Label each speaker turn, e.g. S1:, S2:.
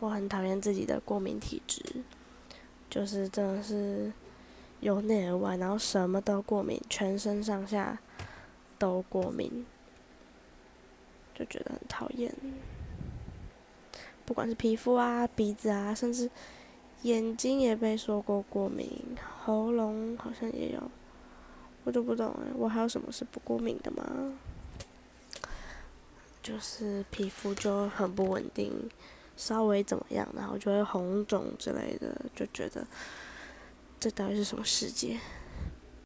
S1: 我很讨厌自己的过敏体质，就是真的是由内而外，然后什么都过敏，全身上下都过敏，就觉得很讨厌。不管是皮肤啊、鼻子啊，甚至眼睛也被说过过敏，喉咙好像也有，我就不懂哎，我还有什么是不过敏的吗？就是皮肤就很不稳定，稍微怎么样，然后就会红肿之类的，就觉得这到底是什么世界？